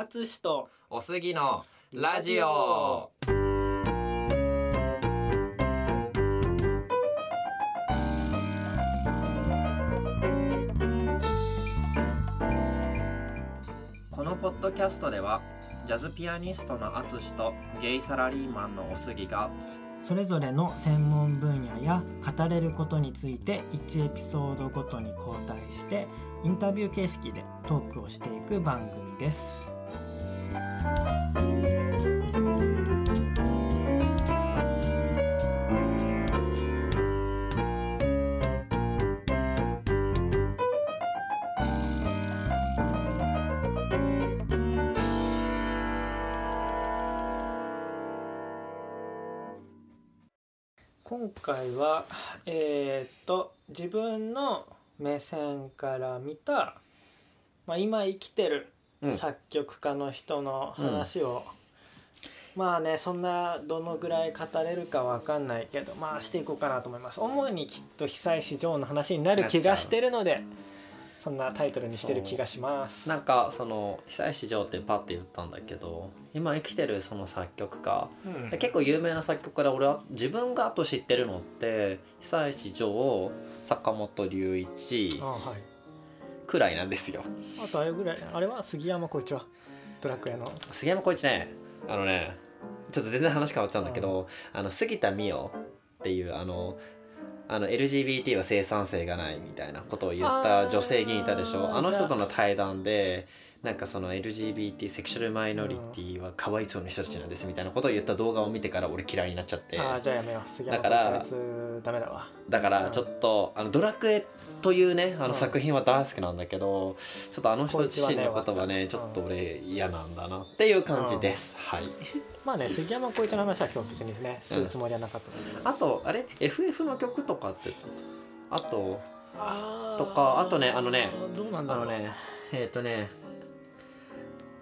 淳とおすぎのラジオこのポッドキャストではジャズピアニストの淳とゲイサラリーマンのおすぎがそれぞれの専門分野や語れることについて1エピソードごとに交代してインタビュー形式でトークをしていく番組です。今回はえーっと自分の目線から見た、まあ、今生きてる作曲家の人の話を、まあねそんなどのぐらい語れるかわかんないけどまあしていこうかなと思います。主にきっと久石譲の話になる気がしてるのでそんなタイトルにしてる気がします。なんかその久石譲ってパッて言ったんだけど今生きてるその作曲家。うん。で結構有名な作曲家で俺は自分があと知ってるのって久石譲坂本龍一。あはいくらいなんですよ。あとあれぐらい。あれは杉山浩一は。ドラクエの。杉山浩一ね。あのねちょっと全然話変わっちゃうんだけど、あの杉田水脈っていうあのあの LGBT は生産性がないみたいなことを言った女性議員いたでしょ。あの人との対談でなんかその LGBT セクシュアルマイノリティはかわいそうな人たちなんですみたいなことを言った動画を見てから俺嫌いになっちゃって。ああじゃあやめよう。杉山だからだわ。だからちょっとあのドラクエというねあうん。の作品は大好きなんだけどちょっとあの人自身のことはねちょっと俺嫌なんだなっていう感じです。はい。まあね杉山浩一の話は今日別にねするつもりはなかったあとあれ？FF の曲とかってあととかあとねあのねどうなんだろう。ねえっ、とね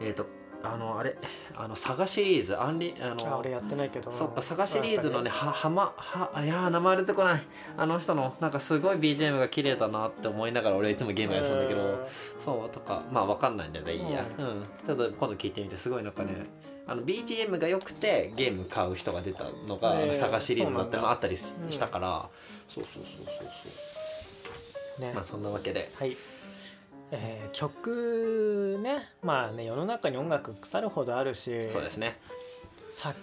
えっ、とあのあれあのサガシリーズアンリああの俺やってないけど。そっかサガシリーズのねははまはいやー名前出てこない。あの人のなんかすごい BGM が綺麗だなって思いながら俺はいつもゲームやってたんだけどそうとかまあわかんないんだよねいいや。ううん。ちょっと今度聞いてみてすごいなんかねあの BGM が良くてゲーム買う人が出たのが、へーあのサガシリーズだってそうなんだ。もあったりしたから、そうそうそうそうそう。ね。まあそんなわけで。はいえー曲ね。まあね世の中に音楽腐るほどあるし。そうですね。作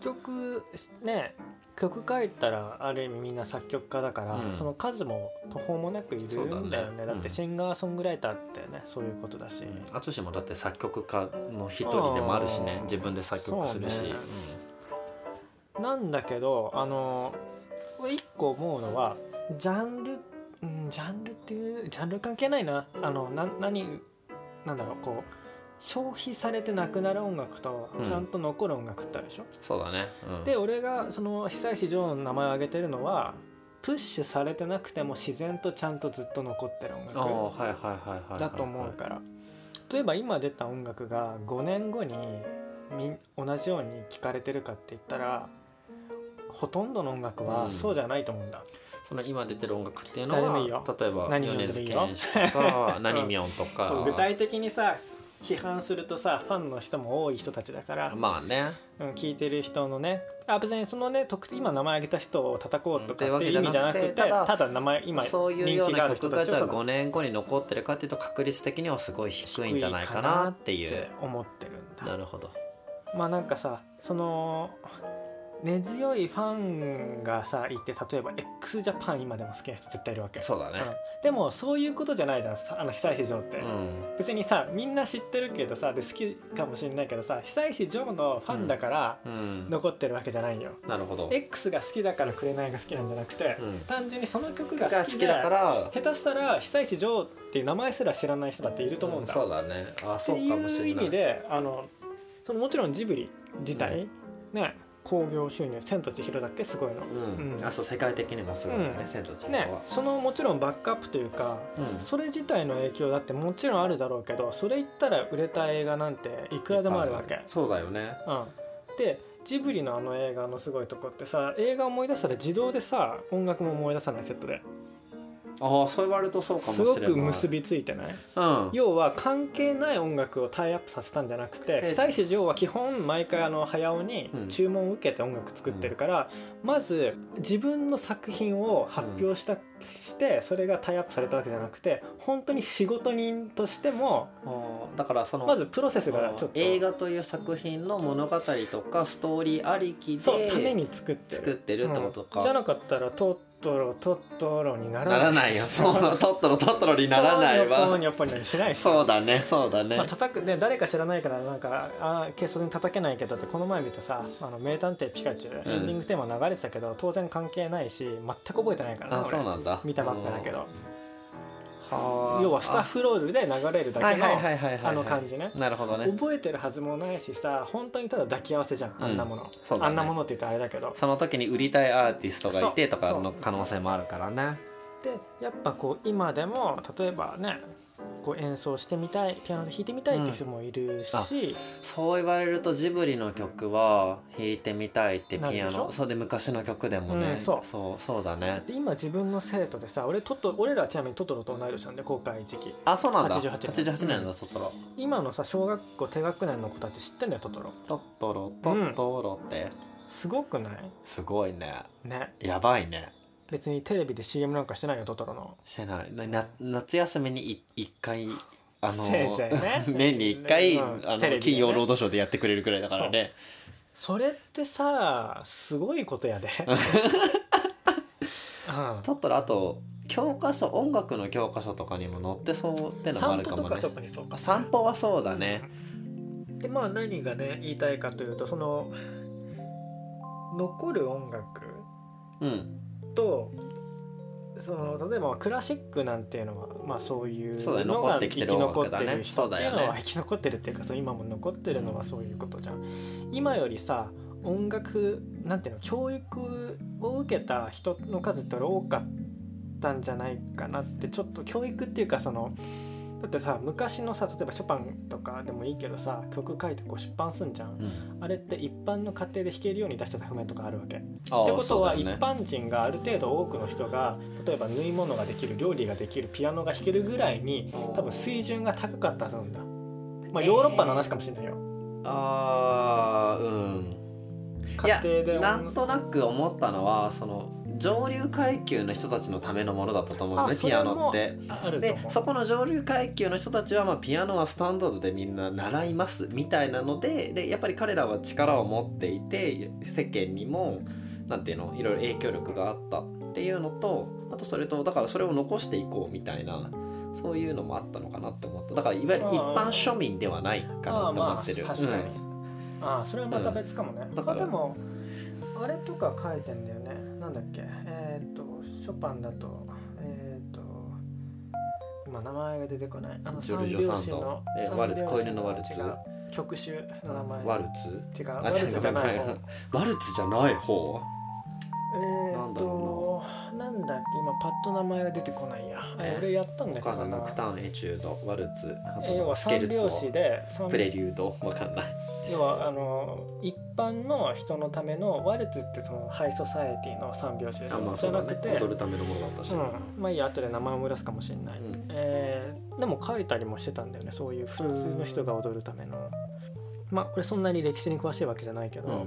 曲ね曲書いたらある意味みんな作曲家だから、うん。その数も途方もなくいるんだよね。ね。だってうん。シンガーソングライターってねそういうことだし、淳もだって作曲家の一人でもあるしね。自分で作曲するし。そうね。なんだけどあの俺一個思うのはジャンル、うん、ジャンルっていうジャンル関係ないな。あのな何なんだろうこう消費されてなくなる音楽とうん。ちゃんと残る音楽ってあるでしょ、そうだね、うん、で俺がその久石譲の名前を挙げてるのはプッシュされてなくても自然とちゃんとずっと残ってる音楽だと思うから。例えば今出た音楽が5年後にみ同じように聴かれてるかって言ったらほとんどの音楽うん。はそうじゃないと思うんだ、その今出てる音楽っていうのは例えば米津玄師とか 何みょんとか。具体的にさ批判するとさファンの人も多い人たちだから、まあね。うん、聞いてる人のねあ別にそのね特今名前挙げた人を叩こうとかうんっていう意味じゃなくてっていうわけじゃなくてただ名前今そういうような曲がじゃあたちをただ5年後に残ってるかっていうと確率的にはすごい低いんじゃないかなっていう。思ってるんだ。なるほど。まあなんかさその根強いファンがさいて例えば x ジャパン今でも好きな人絶対いるわけ。そうだね。うん。でもそういうことじゃないじゃんさあの久石譲って、うん。別にさみんな知ってるけどさで好きかもしれないけどさ久石譲のファンだからうん。残ってるわけじゃないよ、なるほど。X が好きだから紅が好きなんじゃなくて、うん。単純にその曲がが好きだから下手したら久石譲っていう名前すら知らない人だっていると思うんだ、うんそうだね。あってそうかもしい。う意れない味であのそのもちろんジブリ自体、ね興行収入「千と千尋」だっけ？すごいの。うん。うん。あそう世界的にもすごいんだねうん。千と千尋ねは、そのもちろんバックアップというかうん。それ自体の影響だってもちろんあるだろうけどそれ言ったら売れた映画なんていくらでもあるわけ。そうだよね。うん、でジブリのあの映画のすごいとこってさ映画思い出したら自動でさ音楽も思い出さないセットでああそう言われるとそうかもしすれな。いごく結びついてない？うん。要は関係ない音楽をタイアップさせたんじゃなくてえ。久石譲は基本毎回あの早尾にうん。注文を受けて音楽作ってるから、まず自分の作品を発表した、してそれがタイアップされたわけじゃなくて本当に仕事人としてもだからそのまずプロセスがちょっと。映画という作品の物語とかストーリーありきそうためでに作ってる。作ってるってことか、うん。じゃなかったらトットロトットロにならならないよ。そう トットロトットロにならないわ。そうだねそうだね、まあ、叩くね誰か知らないからなんかあー軽率に叩けないけどってこの前見てさ「あの名探偵ピカチュウ」うん。エンディングテーマ流れてたけど当然関係ないし全く覚えてないからあ俺。そうなんだ。見たばっかだけど。はあ要はスタッフロールで流れるだけのあの感じね。なるほどね。覚えてるはずもないしさ本当にただ抱き合わせじゃんあんなもの、そうだね。あんなものって言ったらあれだけど。その時に売りたいアーティストがいてとかの可能性もあるからね。でやっぱこう今でも例えばねこう演奏してみたいピアノで弾いてみたいっていう人もいるし、そう言われるとジブリの曲は弾いてみたいってピアノ。そうで昔の曲でもね、うんそう。そうそうだね。で今自分の生徒でさ俺トト俺らはちなみにトトロと同い年なんで公開時期。あそうなんだ。88 88年。年なん。だトトロ。今のさ小学校低学年の子たち知ってんだよトトロ。トトロトトロって。すごくない？すごいね。ね。やばいね別にテレビで CM なんかしてないよトトロの。してない。なな夏休みにい一回あのせいぜいね。年に一回、うん。あの金曜ロードショーでやってくれるくらいだからね。それってさすごいことやで、うん、トトロあと教科書音楽の教科書とかにも載ってそうってのもあ散るかもね。歩とか特にそうか。散歩はそうだね。でまあ何がね言いたいかというとその残る音楽うんとその例えばクラシックなんていうのはまあそういうのが生き残ってる人っていうのは生き残ってるっていうかそう今も残ってるのはそういうことじゃん。今よりさ音楽なんていうの教育を受けた人の数って俺多かったんじゃないかなってちょっと教育っていうかそのだってさ昔のさ例えばショパンとかでもいいけどさ曲書いてこう出版すんじゃん。うんあれって一般の家庭で弾けるように出してた譜面とかあるわけ。あってことはね般人がある程度多くの人が例えば縫い物ができる料理ができるピアノが弾けるぐらいに多分水準が高かったはずなんだ。まあヨーロッパの話かもしれないよ。あーうん家庭でなんとなく思ったのはその上流階級の人たちのためのものだったと思うねピアノって。で。そこの上流階級の人たちは、まあ、ピアノはスタンダードでみんな習いますみたいなのででやっぱり彼らは力を持っていて世間にもなんていうのいろいろ影響力があったっていうのとあとそれとだからそれを残していこうみたいなそういうのもあったのかなって思っただからいわゆる一般庶民ではないかなって思ってる。まあ確かに。うんああそれはまた別かもね。だから。まあでもあれとか書いてんだよね。なんだっけ？えっ、とショパンだとえっ、と今名前が出てこない。あのジョルジョサンドえ三ワルツ拍子子犬のワルツ。曲集の名前。ワルツ？違う。ワあルツじゃない方。ワルツじゃない方？えーっなんだとな。んだっけ今パッと名前が出てこないや、え俺やったんだけ他どな。のノクターンエチュードワルツあえー要はとスケルツで三プレリュード。わかんない。要はあの一般の人のためのワルツってそのハイソサエティの三拍子でしまあねゃなくて、踊るためのものだったし、うん、まあいいや後で名前を漏らすかもしれない、うん。えーでも書いたりもしてたんだよね。そういう普通の人が踊るための。まあこれそんなに歴史に詳しいわけじゃないけど、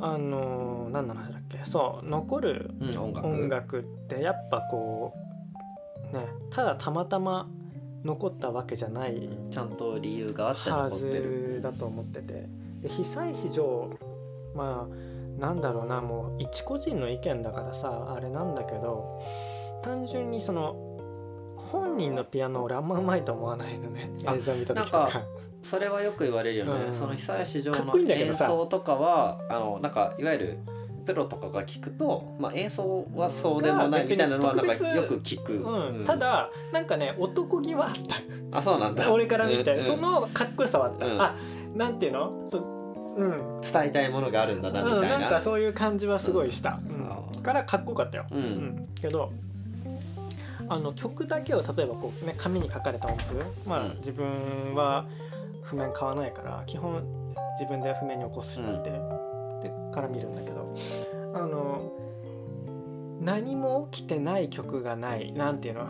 あのー何の話だっけ？そう残るうん音楽。音楽ってやっぱこうねただたまたま残ったわけじゃないちゃんと理由があっては残ってる。ずだと思ってて。で被災市場まあなんだろうなもう一個人の意見だからさあれなんだけど単純にその本人のピアノ俺あんまうまいと思わないのね。あ映像見た時とか。なんかそれはよく言われるよね、うん。その久石譲の演奏とかはあのなんかいわゆるプロとかが聞くと、まあ、演奏はそうでもないみたいなのはなんかよく聞く、うん。うん。ただなんかね男気はあっあそうなんだ。た 俺から見て、うん。うん。そのかっこよさはあった、うん。あなんていうの？そううん。伝えたいものがあるんだなみうん、たいな,、なんかそういう感じはすごいした、うん。からかっこよかったよ、うん。けどあの曲だけを例えばこう、ね、紙に書かれた音符、まあうん。自分は譜面買わないから基本自分で譜面に起こして、でから見るんだけどあの何も起きてない曲がないなんていうの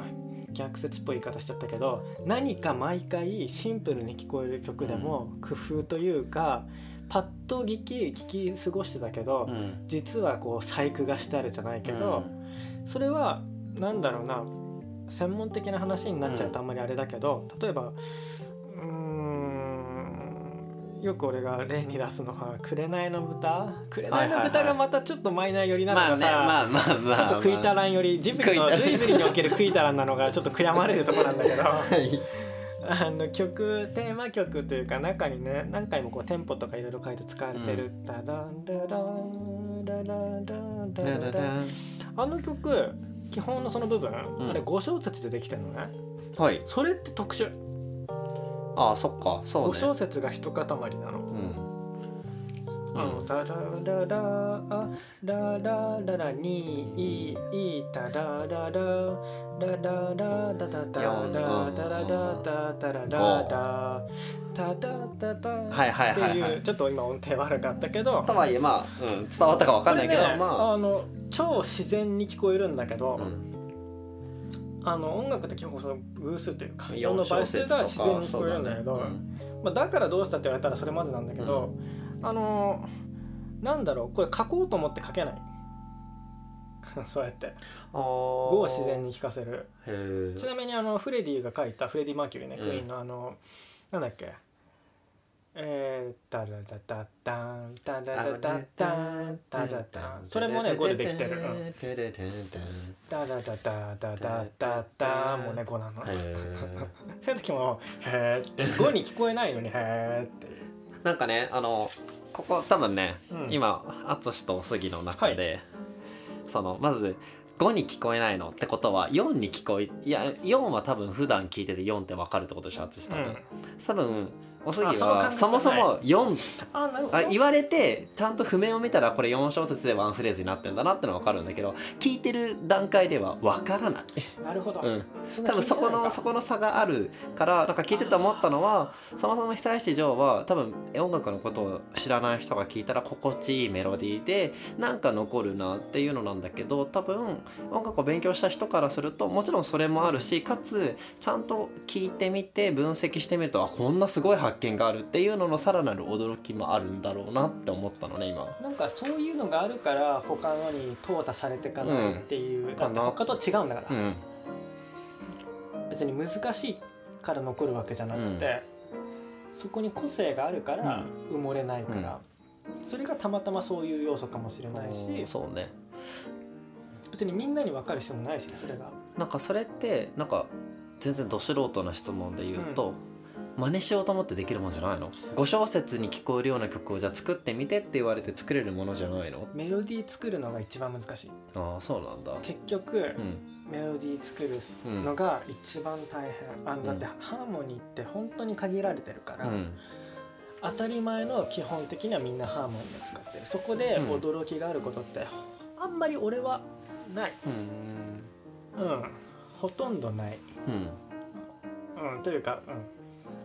逆説っぽい言い方しちゃったけど何か毎回シンプルに聞こえる曲でも工夫というか、パッと聞き聞き過ごしてたけど、うん。実はこう細工がしてあるじゃないけど、それはなんだろうな専門的な話になっちゃうとあんまりあれだけど、例えばうーんよく俺が例に出すのは「紅の豚」「紅の豚」がまたちょっとマイナー寄りなのがさ、まあまあまあちょっとクイタランよりジブリのジブリにおけるクイタランなのがちょっと悔やまれるところなんだけど。はい。あの曲テーマ曲というか中にね何回もこうテンポとかいろいろ書いて使われてる「ダランダランダランダランダラン。ダラン」あの曲基本のその部分、ん。あれ五小節でできてるのね。はい。それって特殊、ああそっか。そうね。小節が一塊なの。うん。あタラララあララララにいいいタララララララダダダダダラダダダララダタダダダはっていうちょっと今音程悪かったけどとはいえまあ、伝わったか分かんないけどまあ超自然に聞こえるんだけど、うん。あの音楽って基本その偶数というか四音の倍数が自然に聞こえるんだけどだね。まあ、だからどうしたって言われたらそれまでなんだけど、あのなんだろうこれ書こうと思って書けない。そうやって。あー。5を自然に聞かせる。ちなみにあのフレディが書いたフレディ・マーキュリーね、うん。クイーンのあのなんだっけえー、タラダダダンタラダダダンタラダン。それもね5でできてる、うん、タラダダダダダダンもね5なの。そういう時も「へー。って5に聞こえないのに「へーっていう。なんかねあのここ多分ね、うん。今淳と杉の中で、そのまず5に聞こえないのってことは4に聞こえいや4は多分普段聞いてて4って分かるってことでしょ淳多分、うん。多分おすぎはそもそも4あなるほど。あ言われてちゃんと譜面を見たらこれ4小節でワンフレーズになってんだなってのは分かるんだけど聞いてる段階では分からない、なるほど、うん、多分そこのそこの差があるからなんか聞いてて思ったのはそもそも久石譲は多分音楽のことを知らない人が聞いたら心地いいメロディーでなんか残るなっていうのなんだけど多分音楽を勉強した人からするともちろんそれもあるしかつちゃんと聞いてみて分析してみるとあこんなすごい発見があるっていうののさらなる驚きもあるんだろうなって思ったのね今。なんかそういうのがあるから他のに淘汰されていかないっていう、ん。だって他と違うんだから、うん。別に難しいから残るわけじゃなくて、そこに個性があるから埋もれないから、それがたまたまそういう要素かもしれないし、そうね。別にみんなに分かる必要もないしねそれが。なんかそれってなんか全然ど素人な質問で言うと、真似しようと思ってできるもんじゃないの？5小節に聞こえるような曲をじゃあ作ってみてって言われて作れるものじゃないの？メロディー作るのが一番難しい。ああそうなんだ。結局、うん。メロディー作るうんのが一番大変。あのだってハーモニーって本当に限られてるから、うん。当たり前の基本的にはみんなハーモニーを使ってる。そこでうん。驚きがあることって、あんまり俺はない、うん。うん、ほとんどない、うん。うん、というか、うん、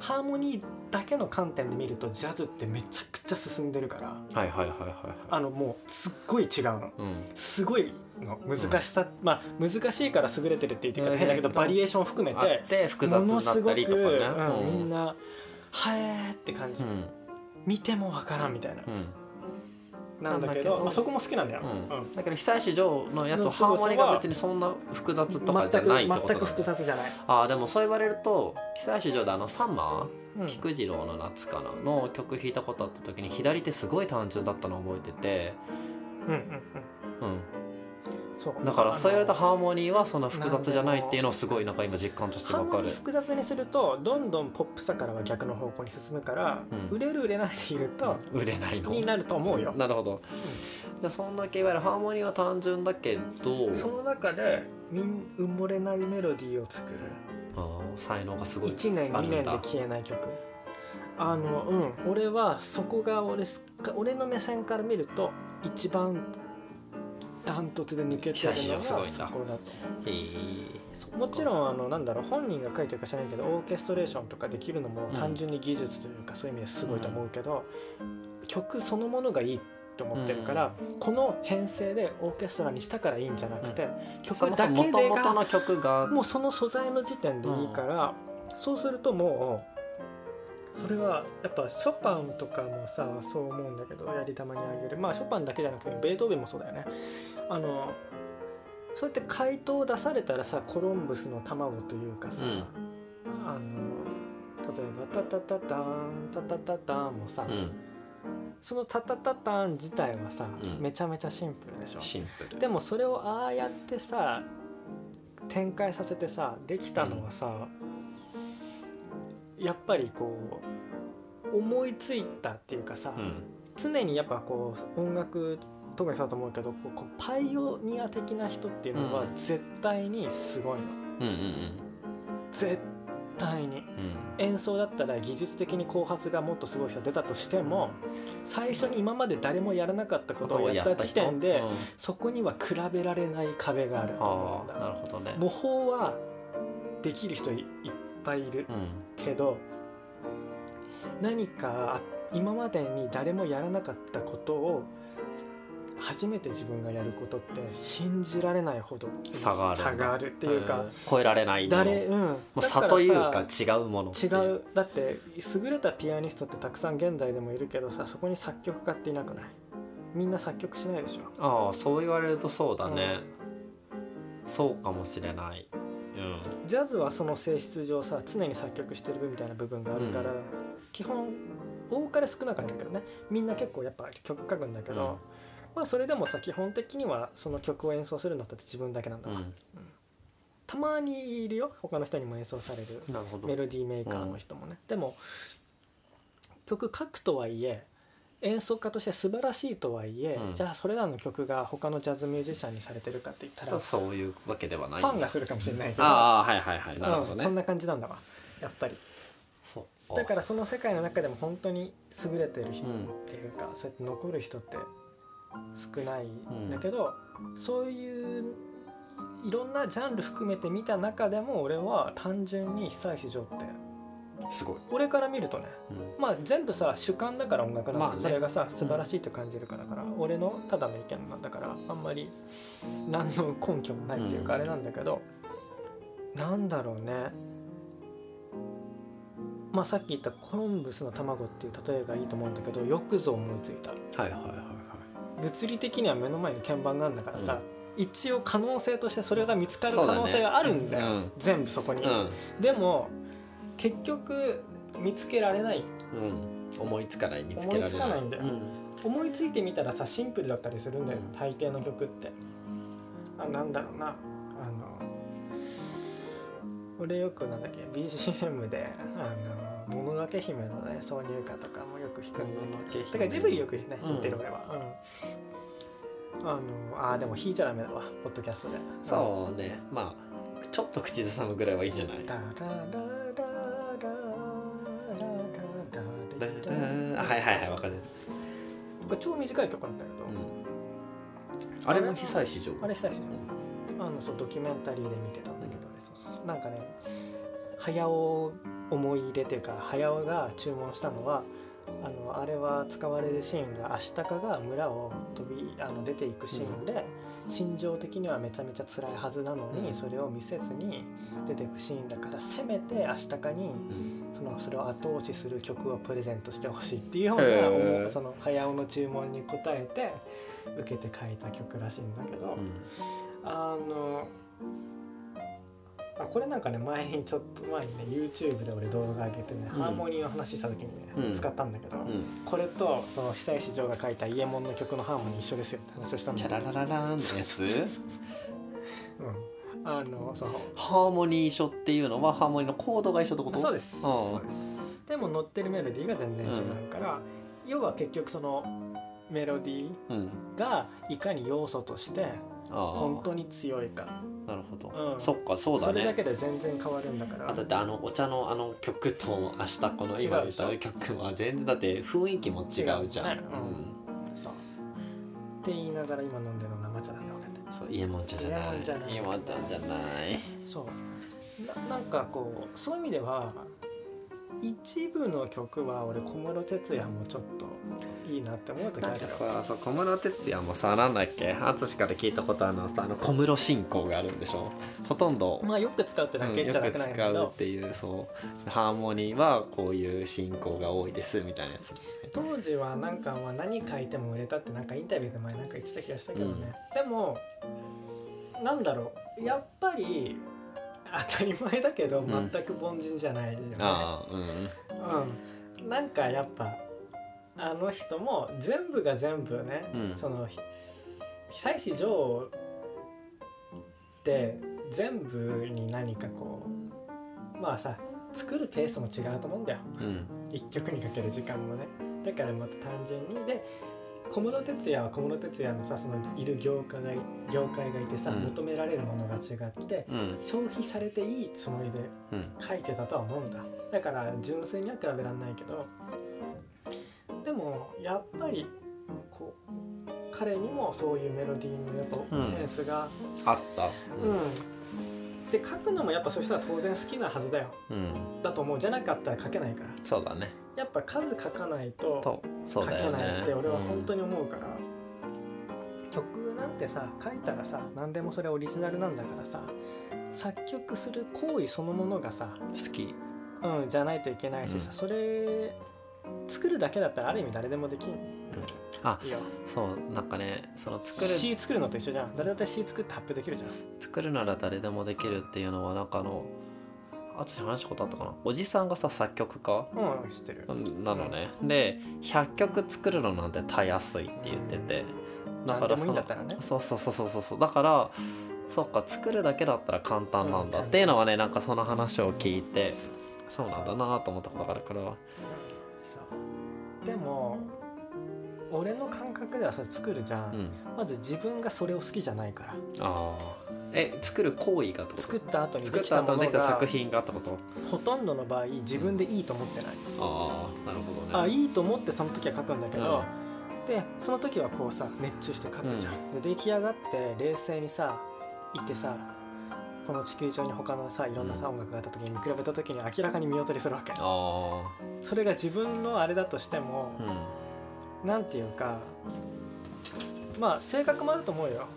ハーモニーだけの観点で見るとジャズってめちゃくちゃ進んでるからはいはいはいはいはあのもうすっごい違うの。いうん。すごいの難しさ、まあ難しいから優れてるって言ってから変だけど、うんバリエーションを含めてて複雑になったりとかね。ものすごくうん。みんな「はえー」って感じ、うん。見てもわからんみたいな、うんなんだけどまあ、そこも好きなんだよ、うん。うん。だけど久石譲のやつのはハーモニーが別にそんな複雑とかじゃないってこと全く全くだ複雑じゃない、ああでもそう言われると久石譲であの「サンマー」うん菊次郎の夏かなの曲弾いたことあった時に左手すごい単純だったの覚えてて、うんうんうんうん、だからそう言われたハーモニーはそんな複雑じゃないっていうのをすごいなんか今実感としてハーモわかる。ニー複雑にするとどんどんポップさからは逆の方向に進むから、うん。売れる売れないで言うと、売れないの。になると思うよ、なるほど、じゃあそんだけいわゆるハーモニーは単純だけどその中でみん埋もれないメロディーを作る。あー才能がすごい1年2あるんだ。年で消えない曲。あのうん。俺はそこが俺す俺の目線から見ると一番ダントツで抜けてるのがそこだともちろんあのなんだろう本人が書いてるか知らないけどオーケストレーションとかできるのもうん単純に技術というかそういう意味ですごいと思うけど、曲そのものがいいって思ってるから、この編成でオーケストラにしたからいいんじゃなくて、曲だけでがもうその素材の時点でいいから、そうするともうそれはやっぱショパンとかもさそう思うんだけどやり玉にあげる。まあショパンだけじゃなくてベートーベンもそうだよね。あのそうやって回答を出されたらさコロンブスの卵というかさ、うん。あの例えば「タタタタンタタタタン」もさ、うん。その「タタタタン」自体はさ、うん。めちゃめちゃシンプルでしょ。シンプル。でもそれをああやってさ展開させてさできたのはさ、やっぱりこう思いついたっていうかさ、うん。常にやっぱこう音楽特にそうだと思うけどこうパイオニア的な人っていうのはうん。絶対にすごいの、うんうん絶対に。うん。演奏だったら技術的に後発がもっとすごい人が出たとしても最初に今まで誰もやらなかったことをやった時点でうん。そこには比べられない壁があると思うんああなだるほどね。模倣はできる人いいっぱいいるうん。けど何かあ今までに誰もやらなかったことを初めて自分がやることって信じられないほど差がある差があるっていうか、ん。超えられない誰うん。もう差というさか違うもの違う。だって優れたピアニストってたくさん現代でもいるけどさそこに作曲家っていなくない？みんな作曲しないでしょ？ああそう言われるとそうだね、そうかもしれない。うんジャズはその性質上さ常に作曲してるみたいな部分があるから、うん。基本多かれ少なかれだけどね。みんな結構やっぱ曲書くんだけど、うん。まあそれでもさ基本的にはその曲を演奏するのって自分だけなんだわ、うん。たまにいるよ。他の人にも演奏されるメロディーメーカーの人もね、でも曲書くとはいえ演奏家として素晴らしいとはいえ、うん。じゃあそれらの曲が他のジャズミュージシャンにされてるかって言ったらフそういうわけではない。ァンがするかもしれないけど。ああはいはいはい。なるほどね、うんそんな感じなんだわやっぱり。そだからその世界の中でも本当に優れてる人っうんていうか、そうやって残る人って少ないんだけど、そういういろんなジャンル含めて見た中でも俺は単純に久石譲ってすごい、俺から見るとねうん。まあ全部さ主観だから音楽なんで、まあね。それがさ素晴らしいと感じるからから、俺のただの意見なんだからあんまり何の根拠もないっていうかうん。あれなんだけど、なんだろうね。まあさっき言ったコロンブスの卵っていう例えがいいと思うんだけどよくぞ思いついた。はいはいはいは物理的には目の前に鍵盤があるんだからさ、一応可能性としてそれが見つかる可能性があるんだよ。だね全部そこに、いでも結局見つけられない。うん、うん、思いつかない見つけられない。思いつかないんだよ。うん。思いついてみたらさシンプルだったりするんだよ、うん。大抵の曲って。あなんだろうな。あの俺よくなんだっけ BGM で「あのもののけ姫」のね挿入歌とかもよく弾くんだけだからジブリよくねうん。弾いてる俺は、うん。あのあでも弾いちゃダメだわポッドキャストで。そうね。まあちょっと口ずさむぐらいはいいんじゃない？はいはいはいわかる、超短い曲なんだけど、うん、あれも被災市場あれしたいしあのそうドキュメンタリーで見てたんだけど、あれそうそうそうなんかね早尾思い入れというか早尾が注文したのはあのあれは使われるシーンがアシタカが村を飛びあの出ていくシーンで、心情的にはめちゃめちゃ辛いはずなのに、うん。それを見せずに出ていくシーンだからせめてアシタカにうん。そのそれを後押しする曲をプレゼントしてほしいっていうようなその早尾の注文に応えて受けて書いた曲らしいんだけど。うん。あのあこれなんかね前にちょっと前にね YouTube で俺動画上げてね、うん。ハーモニーの話した時にね、うん。使ったんだけど、うん。これとその久石譲が書いた「イエモン」の曲のハーモニー一緒ですよって話をしたんだチけど。ャララララーンのやつうん、あのそのハーモニー一緒っていうのはハーモニーのコードが一緒ってこと？そうです。ん。そうです。でも乗ってるメロディーが全然違うから、要は結局そのメロディうん。ーがいかに要素として本当に強いかなるほど、うん。そっかそうだそれだねけで全然変わるんだから。あだってあのお茶のあの曲と明日この今歌う曲は全然だって雰囲気も違うじゃん、ねう。ん。そう。って言いながら今飲んでるの生茶なんだ俺うん、そうイエモン茶じゃない。イエモン茶じゃない。そう。ななんかこうそういう意味では一部の曲は俺小室哲哉もちょっといいなって思う時あるよ。さそう小室哲哉もさなんだっけ？淳から聞いたことあるのはさあの小室進行があるんでしょ？ほとんど、まあよく使うってだけじゃなくないんだけど、っていうそう。ハーモニーはこういう進行が多いですみたいなやつ。当時はなんかまあ何書いても売れたってなんかインタビューで前なんか言ってた気がしたけどね、でもなんだろう。やっぱり当たり前だけどん。全く凡人じゃないよね、うん。うん、なんかやっぱあの人も全部が全部ね、うん。そのひ久石譲って全部に何かこうまあさ作るペースも違うと思うんだよ。うん。一曲にかける時間もね。だからまた単純にで小室哲哉は小室哲哉のさそのいる業界がい業界がいてさ、うん。求められるものが違ってうん。消費されていいつもりでうん書いてたとは思うんだ。だから純粋には比べられないけどでもやっぱりこう彼にもそういうメロディーのやっうん。ぱセンスがあった。うん、で書くのもやっぱそしたら当然好きなはずだよ。うん。だと思う。じゃなかったら書けないから。そうだね。やっぱ数書かないとと書けないって俺は本当に思うから、曲なんてさ書いたらさ何でもそれオリジナルなんだからさ作曲する行為そのものがさうん好き。うん、じゃないといけないしさ、うん。それ作るだけだったらある意味誰でもできん。あいいよ。そうなんかねその作る詩作るのと一緒じゃん。誰だって詩作って発表できるじゃん。作るなら誰でもできるっていうのはなんかあのあと話したことあったかな？おじさんがさ作曲家？うん知ってる。なのね。で100曲作るのなんてたやすいって言ってて。だからそうそうそうそうそうそう。だからそっか作るだけだったら簡単なんだっていうのはねなんかその話を聞いてそうなんだなと思ったことがあるから。でも俺の感覚ではそれ作るじゃん、うん。まず自分がそれを好きじゃないから。ああえ作る行為がってこと？作った後に作っできたものできたが作品がってこと？ほとんどの場合自分でいいと思ってない、ああなるほどね。あいいと思ってその時は書くんだけど、でその時はこうさ熱中して書くじゃん、で出来上がって冷静にさいてさこの地球上に他のさいろんなさ、うん。音楽があった時に見比べた時に明らかに見劣りするわけ。ああそれが自分のあれだとしてもう、ん。なんていうかまあ性格もあると思うよ。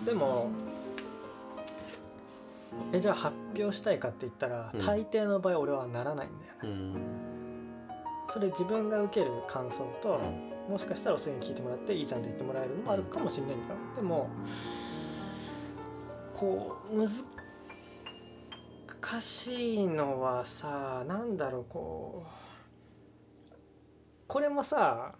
うん。でもえじゃあ発表したいかって言ったら、うん。大抵の場合俺はならないんだよね。うん。それ自分が受ける感想と、もしかしたらそういうの聞いてもらっていいじゃんって言ってもらえるのもあるかもしれないんだよでもこう難しいのはさなんだろうこうこれもさ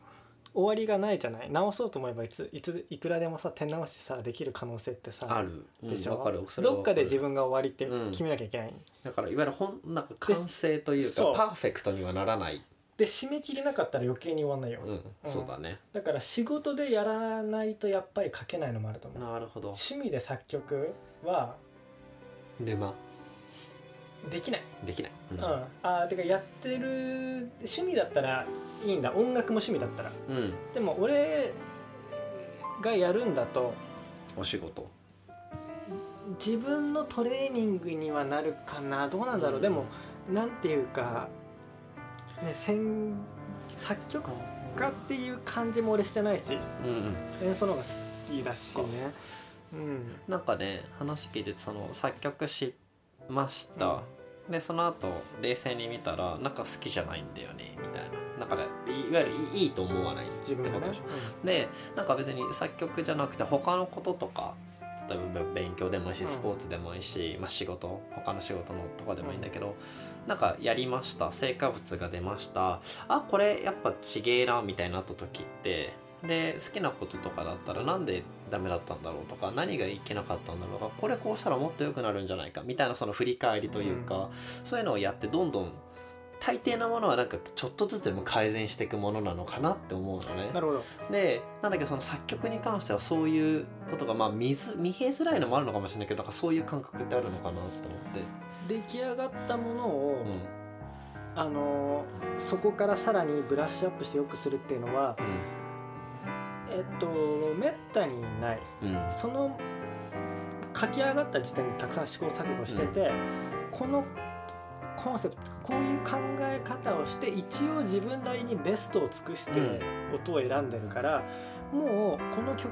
終わりがないじゃない？直そうと思えばいついついくらでもさ手直しさできる可能性ってさある。うんでしょ、どっかで自分が終わりってうん。決めなきゃいけない、だからいわゆるほんなんか完成というかパーフェクトにはならない。で締め切りなかったら余計に終わんないよ、うん。そうだね。だから仕事でやらないとやっぱり書けないのもあると思う。なるほど。趣味で作曲は沼できない、できない。うん。あーてかやってる趣味だったらいいんだ。音楽も趣味だったら。うん、うん、でも俺がやるんだとお仕事。自分のトレーニングにはなるかな。どうなんだろう、うん。でもなんていうかね先作曲家っていう感じも俺してないしうん演奏の方が好きだしね。うん。なんかね話聞いててその作曲しました、でその後冷静に見たらなんか好きじゃないんだよねみたいな。だからいいわゆるいいと思わないってことでしょ。でなんか別に作曲じゃなくて他のこととか例えば勉強でもいいしうん。スポーツでもいいし、まあ、仕事他の仕事のとかでもいいんだけど、なんかやりました成果物が出ましたあこれやっぱちげえなみたいになった時ってで好きなこととかだったらなんでダメだったんだろうとか何がいけなかったんだろうとかこれこうしたらもっと良くなるんじゃないかみたいなその振り返りというか、そういうのをやってどんどん大抵のものはなんかちょっとずつでも改善していくものなのかなって思うのねうん。なるほどでなんだけどその作曲に関してはそういうことがまあ見ず見えづらいのもあるのかもしれないけどなんかそういう感覚ってあるのかなと思って。出来上がったものを、うんあのーそこからさらにブラッシュアップして良くするっていうのはえっとめったにない。うん。うんその書き上がった時点でたくさん試行錯誤してて、このコンセプトこういう考え方をして一応自分なりにベストを尽くして音を選んでるから、もうこの曲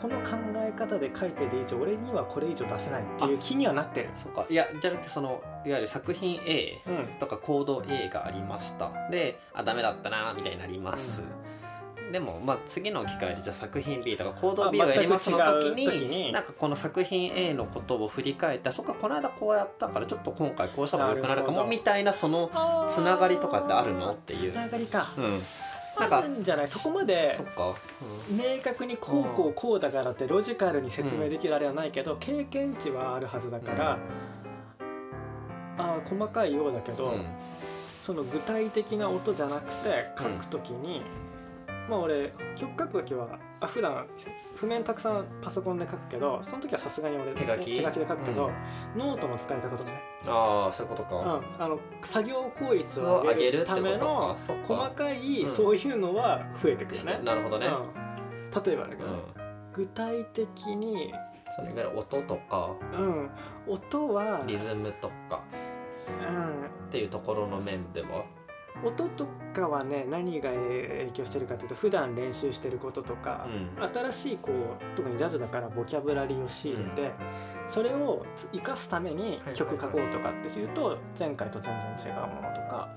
この考え方で書いてる以上俺にはこれ以上出せないっていう気にはなってる。そっか。いやじゃなくてそのいわゆる作品 A うん。とかコード A がありました。であダメだったなみたいになります、でもまあ次の機会でじゃあ作品 B とかコード B をやりますの時に時に。なんかこの作品 A のことを振り返ってそっかこの間こうやったからちょっと今回こうした方がよくなるかもみたいなそのつながりとかってあるのっていう。つながりか。うん。なんかあるんじゃない？そこまで明確にこうこうこうだからってロジカルに説明できるあれはないけど、経験値はあるはずだから、あー細かいようだけど、うん。うんその具体的な音じゃなくて書くときに、まあ俺曲書く時はあ普段譜面たくさんパソコンで書くけどその時はさすがに俺手書き？手書きで書くけど、ノートの使い方とかね、ああそういうことうん。か、あの作業効率をを上げるための細かいうん。そういうのは増えてくるね。なるほどね、うん、例えばだけど、うん。具体的に、そのいわゆる音とか。うん、音は、リズムとか。っていうところの面では？うん、音とかはね何が影響してるかというと普段練習してることとか、うん。新しいこう特にジャズだからボキャブラリーを仕入れて、それを生かすためにはい曲書こうとかってすると前回と全然違うものとか、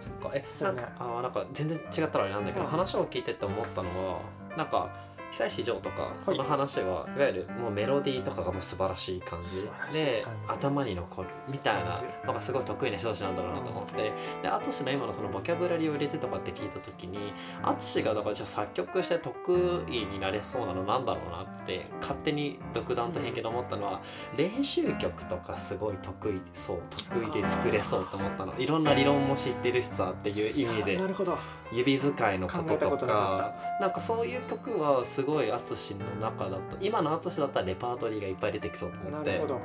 そっか。えそうね。なんかあーなんか全然違ったらあれなんだけど、うん。話を聞いてて思ったのはなんか久石譲とかその話はいわゆるもうメロディーとかがもう素晴らしい感じ。で頭に残るみたいなのがすごい得意な人たちなんだろうなと思って。で淳の今のそのボキャブラリーを入れてとかって聞いた時に淳がだからじゃあ作曲して得意になれそうなのなんだろうなって勝手に独断と偏見で思ったのは練習曲とかすごい得意そう得意で作れそうと思ったの。いろんな理論も知ってるしさっていう意味でなるほど。指使いのこととかなんかそういう曲はすごい淳の中だった。今の淳だったらレパートリーがいっぱい出てきそうと思って。なるほど。うん、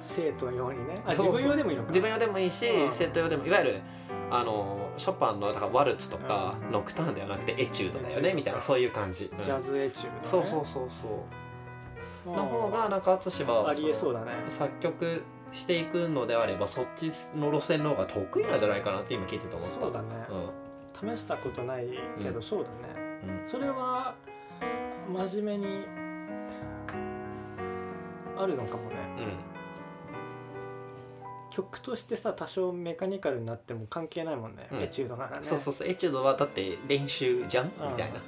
生徒用にね。自分用でもいいのか。自分用でもいいし、うん。生徒用でもいわゆるあのショパンのだからワルツとか、うん。ノクターンではなくてエチュードだよねみたいなそういう感じ、うん。ジャズエチュード、ね、そうそうそうそう。うんの方がなんか淳はありえそうだね。作曲していくのであればそっちの路線の方が得意なんじゃないかなって今聞いてて思った。そうだね、うん。試したことないけど、うん。そうだね。うん。それは真面目に。あるのかもね。曲としてさ多少メカニカルになっても関係ないもんね、うん。エチュードならね。そうそうそうエチュードはだって練習じゃん？みうんたいな。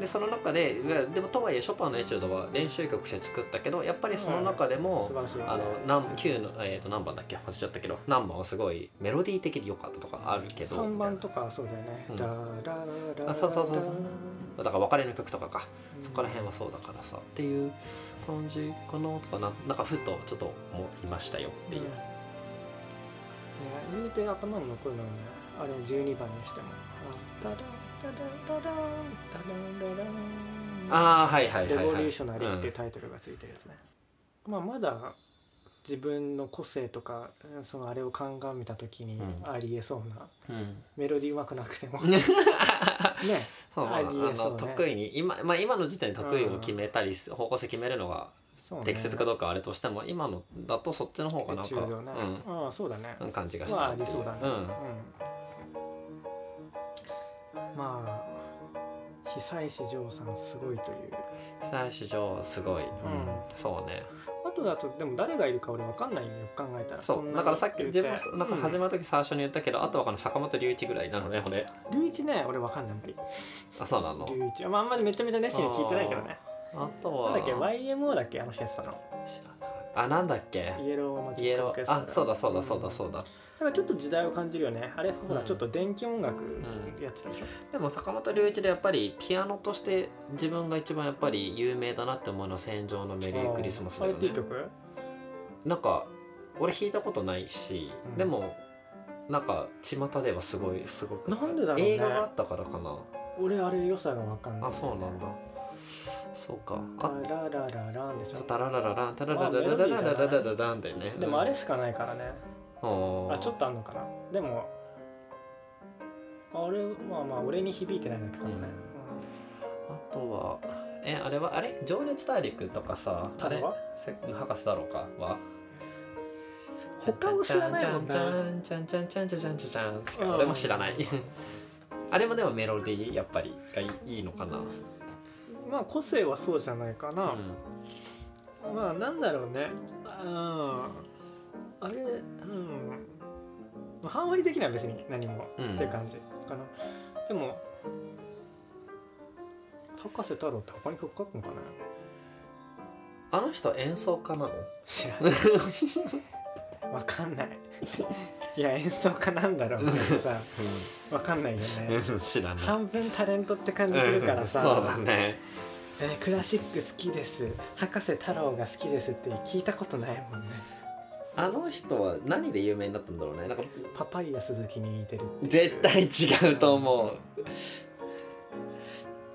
でその中でいやでもとはいえショパンのエチュードは練習曲して作ったけどやっぱりその中でも素、晴らしいよね。あの何9の、えー、と何番だっけ？忘れちゃったけど何番はすごいメロディー的に良かったとかあるけど3番とかはそうだよね、うん。ラララあそうそうそうそう。ラだから別れの曲とかか。うん。そこら辺はそうだからさ。っていう感じかなとかな。なんかふとちょっと思いましたよっていう、ね、言うて頭に残るのはねあれ12番にしても。あタラタラタランタランラランああはいはいレはいはいボリューショナリーっていうタイトルがついてるやつね、まあまだ自分の個性とかそのあれを鑑みた時にうん。ありえそうな、うん、うんメロディーうまくなくても。ねそう。のね。得意に今,、まあ、今の時点で得意を決めたり、方向性決めるのが適切かどうかはあれとしても、今のだとそっちの方がな。んか、エチュードね、ああそうだね。うん、感じがしたまあありそうだね。うん。まあ久石譲さんすごいという。最初上すごい、うん。ん。そうねあとだとでも誰がいるか俺わかんないよよく考えたら。そう。だからさっき自分もなんか始まる時最初に言ったけど、あとはこの坂本龍一ぐらいなのね俺うん龍一ね俺わかんないあん。まりあそうなの？龍一。まああんまりめちゃめちゃ熱心に聞いてないけどね。あとは。なんだっけ？YMO だっけ？あの人やってたの。知らないあなんだっけ？イエローマジイエロックオーケストラーあそうだそうだそうだそうだ。なんかちょっと時代を感じるよね。あれほらうんちょっと電気音楽やってたでしょ、でも坂本龍一でやっぱりピアノとして自分が一番やっぱり有名だなって思うのは「戦場のメリークリスマス」だよね。なんか俺弾いたことないし、うん。でもなんか巷ではすごいすごく。なんでだろうね。映画があったからかな。俺あれ良さがわかんない。あそうなんだそうか。タあラララランでしょ。タララララン。タララララララララララランでねでもあれしかないからね。うん。あちょっとあんのかな。でもあれまあまあ俺に響いてないだけかもね、あとはえあれはあれ？情熱大陸とかさあれ博士だろうか？は？他を知らないもんな。ちゃんちゃんちゃんちゃんちゃんちゃんちゃんちゃん。俺も知らない。あれもでもメロディーやっぱりがいいいのかなまあ個性はそうじゃないかな、うまあなんだろうね。うんあれうん。半割りできない別に何も、うん。って感じかな。でも高瀬太郎って他に曲書くのかなあの人演奏家なの？知らない わかんない。いや演奏家なんだろう。けどさわかんないよね。知らない。半分タレントって感じするからさ、そうだね。えークラシック好きです。博士太郎が好きですって聞いたことないもんね。あの人は何で有名になったんだろうね。なんかパパイヤ鈴木に似てる絶対違うと思う。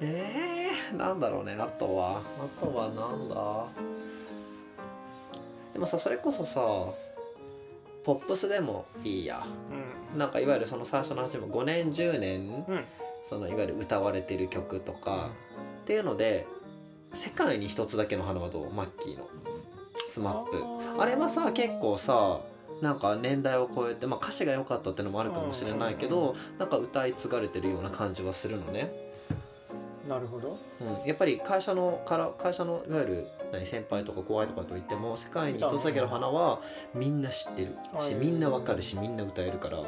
えー、なんだろうね。あとは。あとはなんだ？でもさそれこそさポップスでもいいや。なんかいわゆるその最初の話も5年10年うん。うんそのいわゆる歌われてる曲とか、っていうので世界に一つだけの花はどう？マッキーの。スマップ。あれはさ結構さなんか年代を超えて、まあ、歌詞が良かったっていうのもあるかもしれないけどなんか歌い継がれてるような感じはするのね、なるほど。うん、やっぱり会社のから会社のいわゆる何先輩とか後輩とかといっても世界に一つだけの花はみんな知ってる。しみんなわかるしみんな歌えるから。あ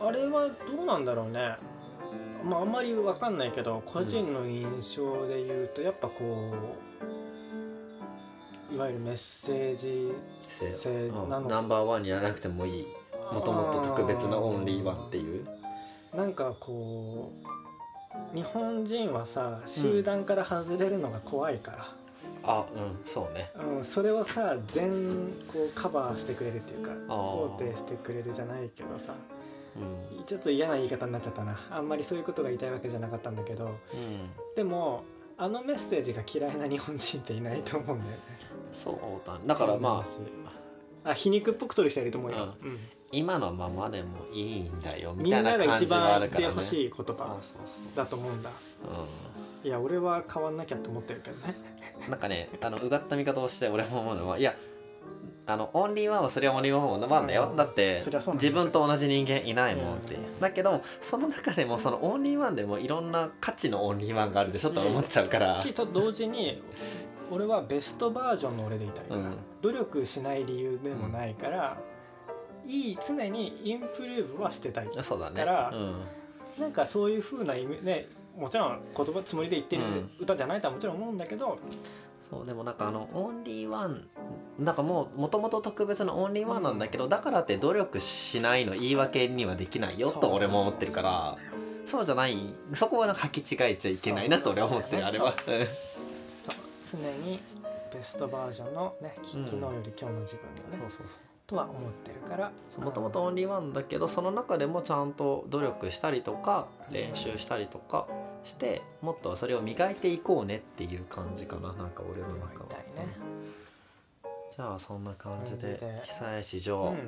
ああれはどうなんだろうね。まああんまりわかんないけど個人の印象で言うとやっぱこういわゆるメッセージ性うんなのナンバーワンにならなくてもいい。もともと特別なオンリーワンっていうなんかこう日本人はさ集団から外れるのが怖いから、あうんそうね。うんそれをさ全こうカバーしてくれるっていうか肯定してくれるじゃないけどさうん。ちょっと嫌な言い方になっちゃったな。あんまりそういうことが言いたいわけじゃなかったんだけど。うん。でもあのメッセージが嫌いな日本人っていないと思うんだよね。そうだね。だからまああ皮肉っぽく取る人いると思うよ、うん今のままでもいいんだよみたいななが一感じはあ番るからね。言ってほしい言そう葉そうだと思うんだ。そういや俺は変わんなきゃと思ってるけどね。う んなんかねあのうがった見方をして俺も思うのはいやあのオンリーワンはそれはオンリーワンワンだよ、うん。だってそりゃそうなんだ自分と同じ人間いないもんって、うん。だけどその中でもそのオンリーワンでもいろんな価値のオンリーワンがあるでしょと思っちゃうから。しと同時に俺は best version の俺でいたいから、うん。努力しない理由でもないから、いい常に improve はしてたい。そうだね。からうん。なんかそういう風な意味ねもちろん言葉つもりで言ってるうん歌じゃないとはもちろん思うんだけど、そうでもなんかあのオンリーワンなんかもうもともと特別なオンリーワンなんだけど、だからって努力しないの言い訳にはできないよそうと俺も思ってるからそうじゃないそこはなんか履き違えちゃいけないなと俺は思ってるあれは。そう。常にベストバージョンのね昨日より今日の自分がね、そうそうとは思ってるから。もともとオンリーワンだけどその中でもちゃんと努力したりとかうん練習したりとかしてもっとそれを磨いていこうねっていう感じかななんか俺の中は。ね。じゃあそんな感じで久石う譲、ん。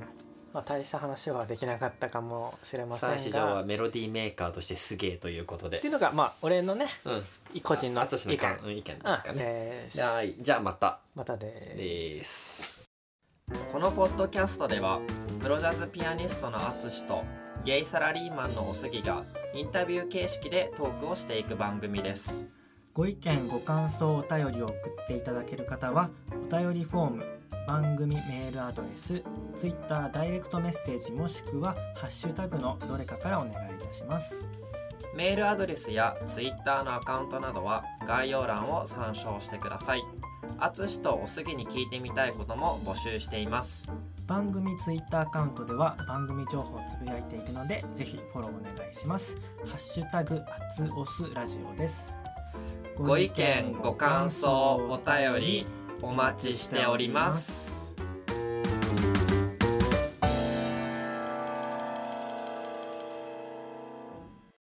まあ大した話はできなかったかもしれません久石譲はがメロディーメーカーとしてすげえということで。っていうのがまあ俺のねうん。個人の意見。意見。意見ですかうんねじゃあまた。またでですこのポッドキャストではプロジャズピアニストの淳とゲイサラリーマンのおすぎがインタビュー形式でトークをしていく番組です。ご意見ご感想お便りを送っていただける方はお便りフォーム番組メールアドレス Twitter ダイレクトメッセージもしくはハッシュタグのどれかからお願いいたします。メールアドレスやツイッターのアカウントなどは概要欄を参照してください淳とおすぎに聞いてみたいことも募集しています。番組 Twitter アカウントでは番組情報をつぶやいているのでぜひフォローお願いします。ハッシュタグあつおすラジオです。ご意見ご感想お便りお待ちしております